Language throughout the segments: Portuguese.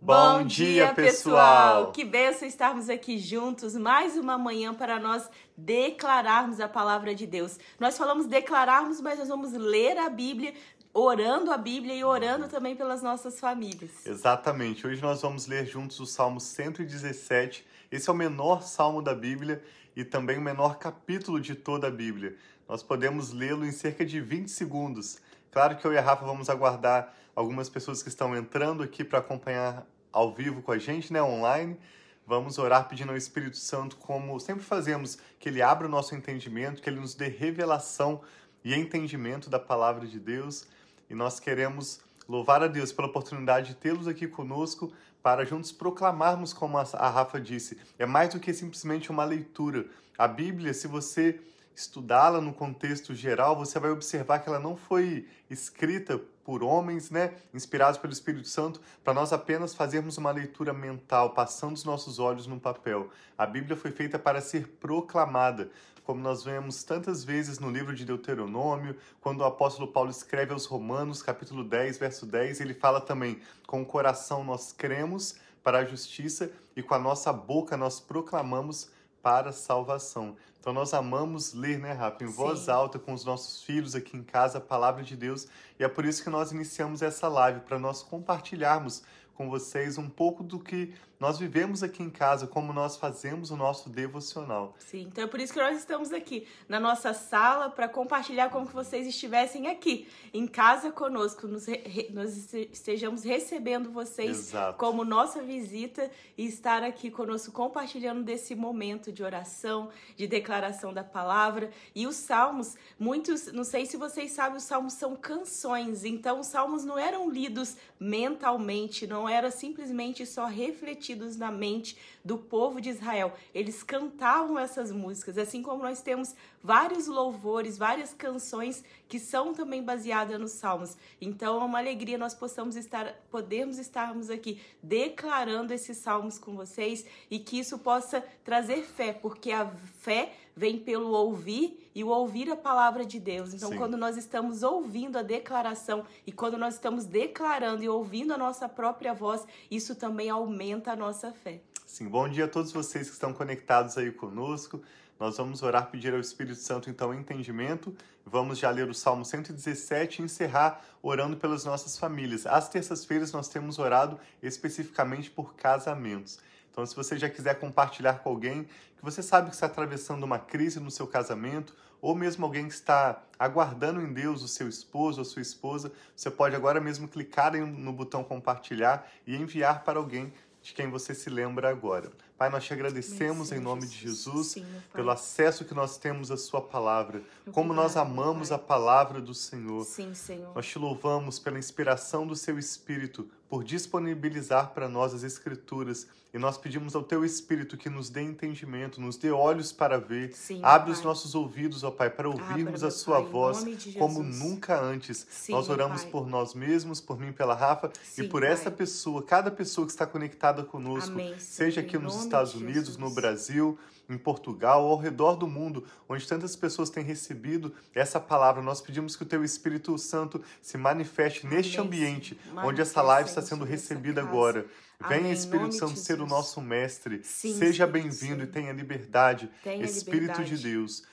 Bom dia, pessoal! Que benção estarmos aqui juntos mais uma manhã para nós declararmos a palavra de Deus. Nós falamos declararmos, mas nós vamos ler a Bíblia, orando a Bíblia e orando também pelas nossas famílias. Exatamente. Hoje nós vamos ler juntos o Salmo 117. Esse é o menor salmo da Bíblia e também o menor capítulo de toda a Bíblia. Nós podemos lê-lo em cerca de 20 segundos. Claro que eu e a Rafa vamos aguardar algumas pessoas que estão entrando aqui para acompanhar ao vivo com a gente, né, online. Vamos orar pedindo ao Espírito Santo, como sempre fazemos, que ele abra o nosso entendimento, que ele nos dê revelação e entendimento da palavra de Deus. E nós queremos louvar a Deus pela oportunidade de tê-los aqui conosco para juntos proclamarmos, como a Rafa disse, é mais do que simplesmente uma leitura. A Bíblia, se você estudá-la no contexto geral, você vai observar que ela não foi escrita por homens, né, inspirados pelo Espírito Santo, para nós apenas fazermos uma leitura mental, passando os nossos olhos no papel. A Bíblia foi feita para ser proclamada, como nós vemos tantas vezes no livro de Deuteronômio, quando o apóstolo Paulo escreve aos Romanos, capítulo 10, verso 10, ele fala também: com o coração nós cremos para a justiça e com a nossa boca nós proclamamos para a salvação. Então nós amamos ler, né, Rafa, em Sim. voz alta com os nossos filhos aqui em casa a palavra de Deus, e é por isso que nós iniciamos essa live para nós compartilharmos com vocês um pouco do que nós vivemos aqui em casa, como nós fazemos o nosso devocional. Sim, então é por isso que nós estamos aqui na nossa sala para compartilhar como que vocês estivessem aqui em casa conosco, nos re, nós estejamos recebendo vocês Exato. como nossa visita e estar aqui conosco compartilhando desse momento de oração, de declaração da palavra e os salmos, muitos, não sei se vocês sabem, os salmos são canções, então os salmos não eram lidos mentalmente, não era simplesmente só refletidos na mente do povo de Israel. Eles cantavam essas músicas, assim como nós temos vários louvores, várias canções que são também baseadas nos salmos. Então é uma alegria nós possamos estar, podermos estarmos aqui declarando esses salmos com vocês e que isso possa trazer fé, porque a fé vem pelo ouvir e o ouvir a palavra de Deus. Então, Sim. quando nós estamos ouvindo a declaração e quando nós estamos declarando e ouvindo a nossa própria voz, isso também aumenta a nossa fé. Sim, bom dia a todos vocês que estão conectados aí conosco. Nós vamos orar, pedir ao Espírito Santo então entendimento. Vamos já ler o Salmo 117 e encerrar orando pelas nossas famílias. Às terças-feiras nós temos orado especificamente por casamentos. Então, se você já quiser compartilhar com alguém que você sabe que está atravessando uma crise no seu casamento, ou mesmo alguém que está aguardando em Deus o seu esposo ou sua esposa, você pode agora mesmo clicar no botão compartilhar e enviar para alguém de quem você se lembra agora. Pai, nós te agradecemos em nome Jesus. de Jesus Sim, pelo acesso que nós temos à Sua palavra, como nós amamos a palavra do Senhor. Sim, Senhor. Nós te louvamos pela inspiração do Seu Espírito, por disponibilizar para nós as Escrituras. E nós pedimos ao Teu Espírito que nos dê entendimento, nos dê olhos para ver, Sim, abre os nossos ouvidos, ó Pai, para ouvirmos Abra, a Sua pai, voz como nunca antes. Sim, nós oramos por nós mesmos, por mim, pela Rafa e por pai. essa pessoa, cada pessoa que está conectada conosco, Amém, seja aqui nos Estados Unidos, no Brasil, em Portugal, ao redor do mundo, onde tantas pessoas têm recebido essa palavra. Nós pedimos que o Teu Espírito Santo se manifeste Amém, neste ambiente, onde essa live está sendo recebida agora. Venha, Espírito Santo, ser o nosso mestre. Sim, Seja bem-vindo e tenha liberdade. Tenha Espírito liberdade. de Deus.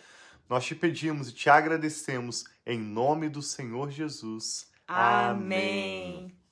Nós te pedimos e te agradecemos em nome do Senhor Jesus. Amém. Amém.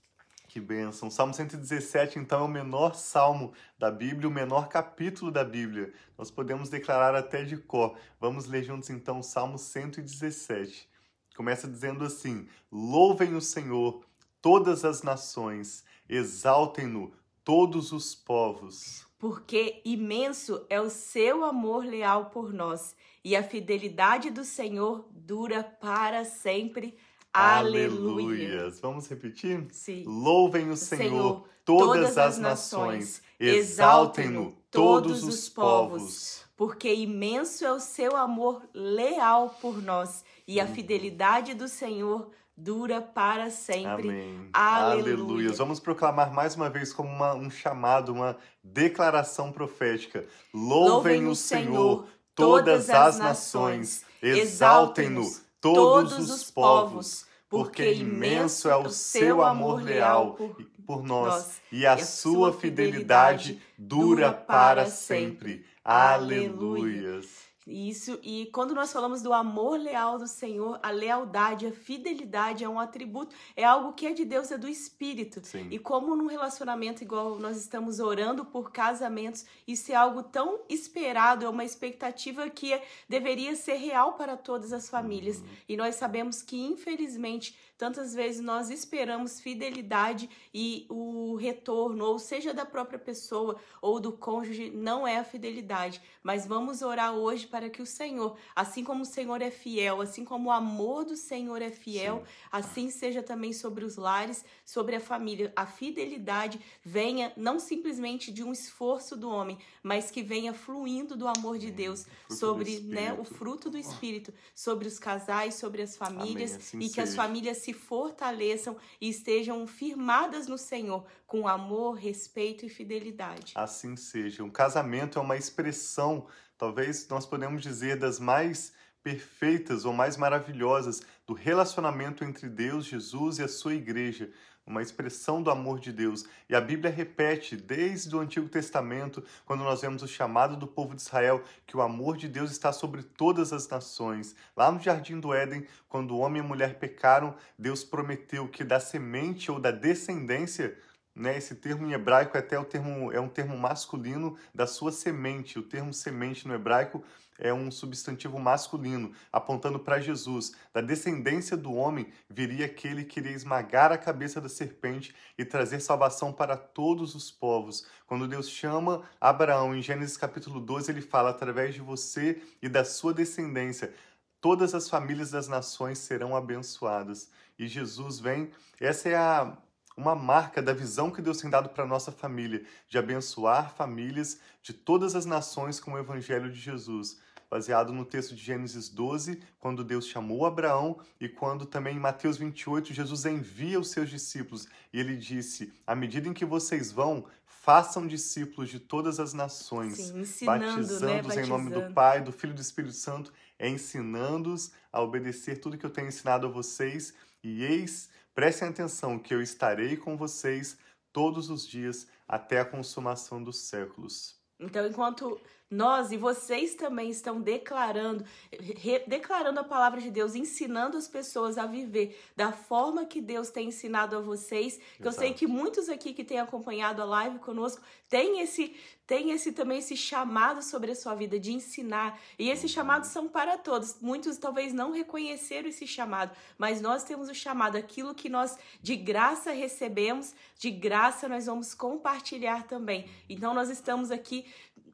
Que bênção. Salmo 117, então, é o menor salmo da Bíblia, o menor capítulo da Bíblia. Nós podemos declarar até de cor. Vamos ler juntos, então, o Salmo 117. Começa dizendo assim: Louvem o Senhor, todas as nações, exaltem-no, todos os povos. Porque imenso é o seu amor leal por nós, e a fidelidade do Senhor dura para sempre. Aleluias. Vamos repetir? Sim. Louvem o Senhor, Senhor todas, todas as nações, exaltem-no todos os povos. Porque imenso é o seu amor leal por nós e a fidelidade do Senhor dura para sempre. Amém. Aleluia. Vamos proclamar mais uma vez como uma, um chamado, uma declaração profética. Louvem, Louvem o Senhor, todas as nações, exaltem-no todos os povos, porque imenso é o seu amor leal por, nós, e e a sua fidelidade dura para sempre. Aleluias. Isso, e quando nós falamos do amor leal do Senhor, a lealdade, a fidelidade é um atributo, é algo que é de Deus, é do Espírito. Sim. E como num relacionamento igual nós estamos orando por casamentos, isso é algo tão esperado, é uma expectativa que deveria ser real para todas as famílias. Uhum. E nós sabemos que, infelizmente, Tantas vezes nós esperamos fidelidade e o retorno, ou seja da própria pessoa ou do cônjuge, não é a fidelidade. Mas vamos orar hoje para que o Senhor, assim como o Senhor é fiel, assim como o amor do Senhor é fiel, Sim. assim seja também sobre os lares, sobre a família. A fidelidade venha não simplesmente de um esforço do homem, mas que venha fluindo do amor de Deus sobre né, o fruto do Espírito, sobre os casais, sobre as famílias assim e que seja. as famílias se fortaleçam e estejam firmadas no Senhor com amor, respeito e fidelidade. Assim seja. Um casamento é uma expressão, talvez nós podemos dizer, das mais perfeitas ou mais maravilhosas do relacionamento entre Deus, Jesus e a sua igreja uma expressão do amor de Deus. E a Bíblia repete desde o Antigo Testamento, quando nós vemos o chamado do povo de Israel, que o amor de Deus está sobre todas as nações. Lá no Jardim do Éden, quando o homem e a mulher pecaram, Deus prometeu que da semente ou da descendência né, esse termo em hebraico é até o termo é um termo masculino da sua semente. O termo semente no hebraico é um substantivo masculino, apontando para Jesus. Da descendência do homem viria aquele que iria esmagar a cabeça da serpente e trazer salvação para todos os povos. Quando Deus chama Abraão em Gênesis capítulo 12, ele fala: através de você e da sua descendência, todas as famílias das nações serão abençoadas. E Jesus vem, essa é a uma marca da visão que Deus tem dado para a nossa família, de abençoar famílias de todas as nações com o Evangelho de Jesus. Baseado no texto de Gênesis 12, quando Deus chamou Abraão, e quando também em Mateus 28, Jesus envia os seus discípulos. E ele disse: À medida em que vocês vão, façam discípulos de todas as nações, Sim, batizando-os né? batizando. em nome do Pai, do Filho e do Espírito Santo, ensinando-os a obedecer tudo que eu tenho ensinado a vocês. E eis Prestem atenção que eu estarei com vocês todos os dias até a consumação dos séculos. Então, enquanto nós e vocês também estão declarando, re, declarando a palavra de Deus, ensinando as pessoas a viver da forma que Deus tem ensinado a vocês. Eu sei que muitos aqui que têm acompanhado a live conosco têm esse tem esse também esse chamado sobre a sua vida de ensinar. E esses uhum. chamados são para todos. Muitos talvez não reconheceram esse chamado, mas nós temos o chamado, aquilo que nós de graça recebemos, de graça nós vamos compartilhar também. Então nós estamos aqui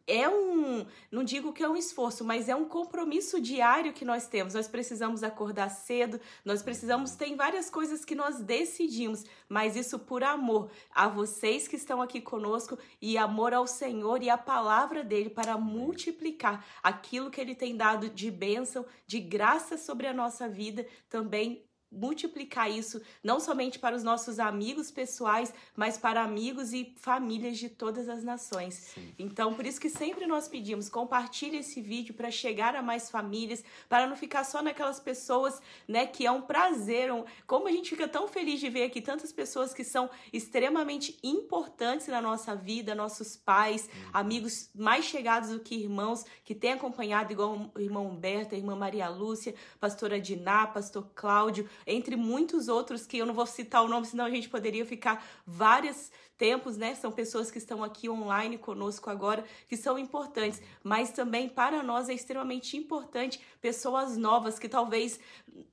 é um, não digo que é um esforço, mas é um compromisso diário que nós temos. Nós precisamos acordar cedo, nós precisamos, tem várias coisas que nós decidimos, mas isso por amor a vocês que estão aqui conosco e amor ao Senhor e a palavra dele para multiplicar aquilo que ele tem dado de bênção, de graça sobre a nossa vida, também multiplicar isso não somente para os nossos amigos pessoais, mas para amigos e famílias de todas as nações. Sim. Então, por isso que sempre nós pedimos, compartilhe esse vídeo para chegar a mais famílias, para não ficar só naquelas pessoas, né, que é um prazer, um, como a gente fica tão feliz de ver aqui tantas pessoas que são extremamente importantes na nossa vida, nossos pais, uhum. amigos mais chegados do que irmãos, que têm acompanhado igual o irmão Humberto, a irmã Maria Lúcia, pastora Diná, pastor Cláudio, entre muitos outros que eu não vou citar o nome, senão a gente poderia ficar várias tempos, né? São pessoas que estão aqui online conosco agora, que são importantes, mas também para nós é extremamente importante pessoas novas que talvez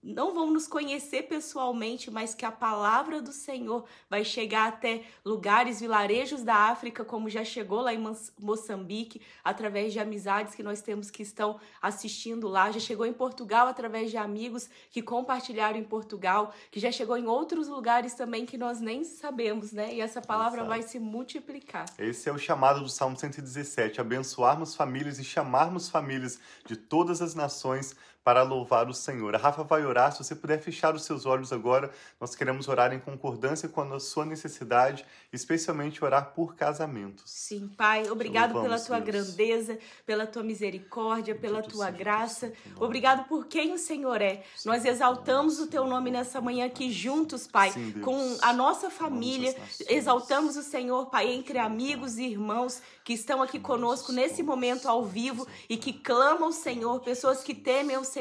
não vão nos conhecer pessoalmente, mas que a palavra do Senhor vai chegar até lugares, vilarejos da África, como já chegou lá em Moçambique, através de amizades que nós temos que estão assistindo lá, já chegou em Portugal através de amigos que compartilharam em Portugal, que já chegou em outros lugares também que nós nem sabemos, né? E essa palavra palavra vai se multiplicar. Esse é o chamado do Salmo 117, abençoarmos famílias e chamarmos famílias de todas as nações para louvar o Senhor. A Rafa vai orar, se você puder fechar os seus olhos agora, nós queremos orar em concordância com a sua necessidade, especialmente orar por casamentos. Sim, Pai, obrigado pela tua Deus. grandeza, pela tua misericórdia, pela tua graça. Obrigado por quem o Senhor é. Nós exaltamos o teu nome nessa manhã aqui juntos, Pai, Sim, com a nossa família. Exaltamos o Senhor, Pai, entre amigos e irmãos que estão aqui conosco nesse momento ao vivo e que clamam ao Senhor, pessoas que temem ao Senhor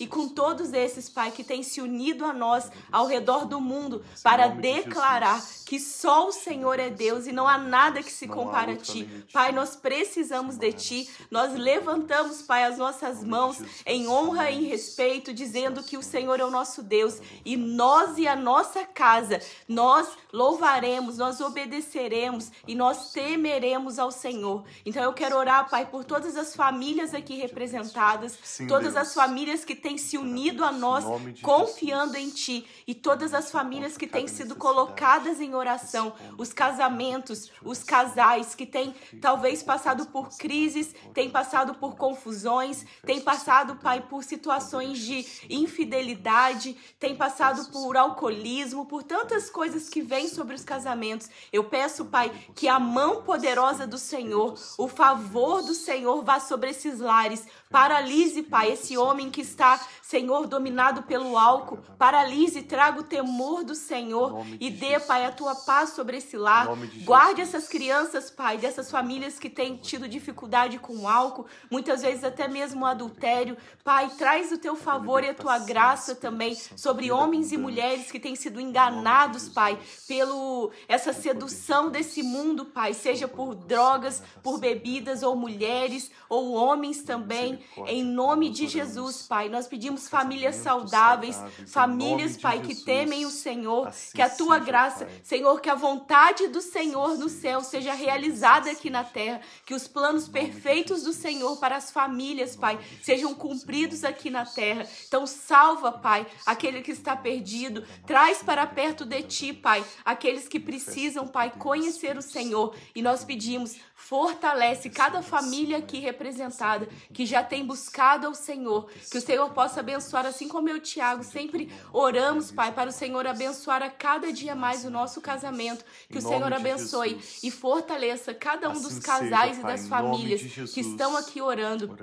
e com todos esses, Pai, que têm se unido a nós ao redor do mundo para declarar que só o Senhor é Deus e não há nada que se compare a Ti. Pai, nós precisamos de Ti. Nós levantamos, Pai, as nossas mãos em honra e em respeito, dizendo que o Senhor é o nosso Deus e nós e a nossa casa, nós louvaremos, nós obedeceremos e nós temeremos ao Senhor. Então eu quero orar, Pai, por todas as famílias aqui representadas, todas as famílias que têm se unido a nós, confiando em Ti, e todas as famílias que têm sido colocadas em oração, os casamentos, os casais que têm talvez passado por crises, têm passado por confusões, têm passado, Pai, por situações de infidelidade, têm passado por alcoolismo, por tantas coisas que vêm sobre os casamentos. Eu peço, Pai, que a mão poderosa do Senhor, o favor do Senhor vá sobre esses lares. Paralise, Pai, esse homem que está, Senhor, dominado pelo álcool. Paralise, traga o temor do Senhor e dê, Pai, a tua paz sobre esse lar. Guarde essas crianças, Pai, dessas famílias que têm tido dificuldade com o álcool, muitas vezes até mesmo o adultério. Pai, traz o teu favor e a tua graça também sobre homens e mulheres que têm sido enganados, Pai, pelo essa sedução desse mundo, Pai, seja por drogas, por bebidas ou mulheres ou homens também. Em nome de Jesus, Pai, nós pedimos famílias saudáveis, famílias, Pai, que temem o Senhor, que a tua graça, Senhor, que a vontade do Senhor no céu seja realizada aqui na terra, que os planos perfeitos do Senhor para as famílias, Pai, sejam cumpridos aqui na terra. Então salva, Pai, aquele que está perdido, traz para perto de ti, Pai, aqueles que precisam, Pai, conhecer o Senhor. E nós pedimos, fortalece cada família aqui representada que já tem buscado ao Senhor, que o Senhor possa abençoar, assim como eu, Tiago, sempre oramos, Pai, para o Senhor abençoar a cada dia mais o nosso casamento, que o Senhor abençoe e fortaleça cada um assim dos casais seja, e das famílias que estão aqui orando.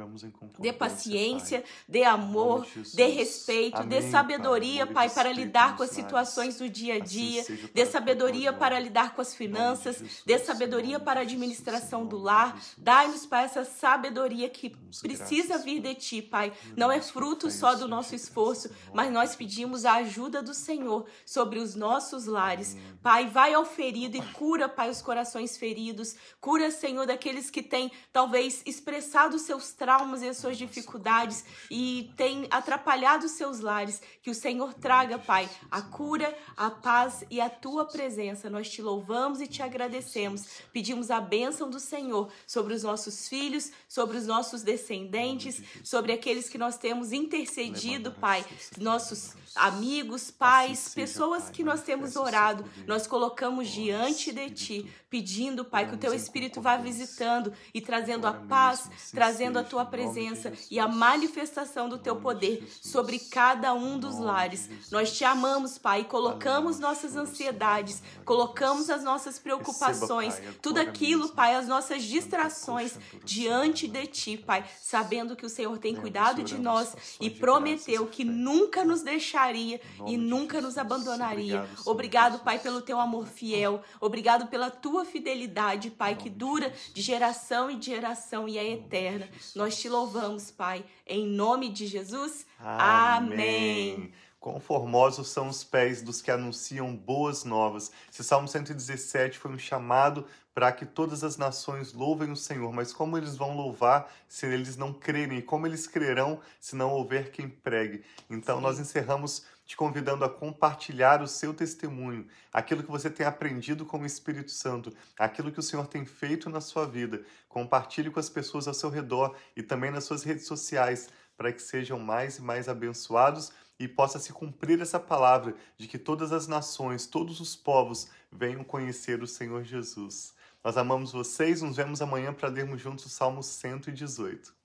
Dê paciência, dê amor, dê respeito, Amém, dê sabedoria, Pai, para lidar com as situações do dia a assim dia, dê sabedoria para lidar com as finanças, dê sabedoria para administrar administração do lar. Dai-nos, Pai, essa sabedoria que precisa vir de Ti, Pai. Não é fruto só do nosso esforço, mas nós pedimos a ajuda do Senhor sobre os nossos lares. Pai, vai ao ferido e cura, Pai, os corações feridos. Cura, Senhor, daqueles que têm talvez expressado seus traumas e as suas dificuldades e têm atrapalhado seus lares. Que o Senhor traga, Pai, a cura, a paz e a tua presença. Nós te louvamos e te agradecemos. Pedimos a bênção do Senhor sobre os nossos filhos, sobre os nossos descendentes, sobre aqueles que nós temos intercedido, Pai, nossos amigos, pais, pessoas que nós temos orado, nós colocamos diante de Ti, pedindo, Pai, que o Teu Espírito vá visitando e trazendo a paz, trazendo a Tua presença e a manifestação do Teu poder sobre cada um dos lares. Nós Te amamos, Pai, e colocamos nossas ansiedades, colocamos as nossas preocupações, tudo aquilo, Pai, as nossas distrações diante de Ti, Pai, sabendo que o Senhor tem cuidado de nós e prometeu que nunca nos deixaria e nunca nos abandonaria. Obrigado, Pai, pelo Teu amor fiel. Obrigado pela Tua fidelidade, Pai, que dura de geração em geração e é eterna. Nós te louvamos, Pai, em nome de Jesus. Amém. Amém. Quão formosos são os pés dos que anunciam boas novas. Esse Salmo 117 foi um chamado para que todas as nações louvem o Senhor. Mas como eles vão louvar se eles não crerem? E como eles crerão se não houver quem pregue? Então, Sim. nós encerramos te convidando a compartilhar o seu testemunho, aquilo que você tem aprendido com o Espírito Santo, aquilo que o Senhor tem feito na sua vida. Compartilhe com as pessoas ao seu redor e também nas suas redes sociais, para que sejam mais e mais abençoados e possa se cumprir essa palavra de que todas as nações, todos os povos venham conhecer o Senhor Jesus. Nós amamos vocês, nos vemos amanhã para lermos juntos o Salmo 118.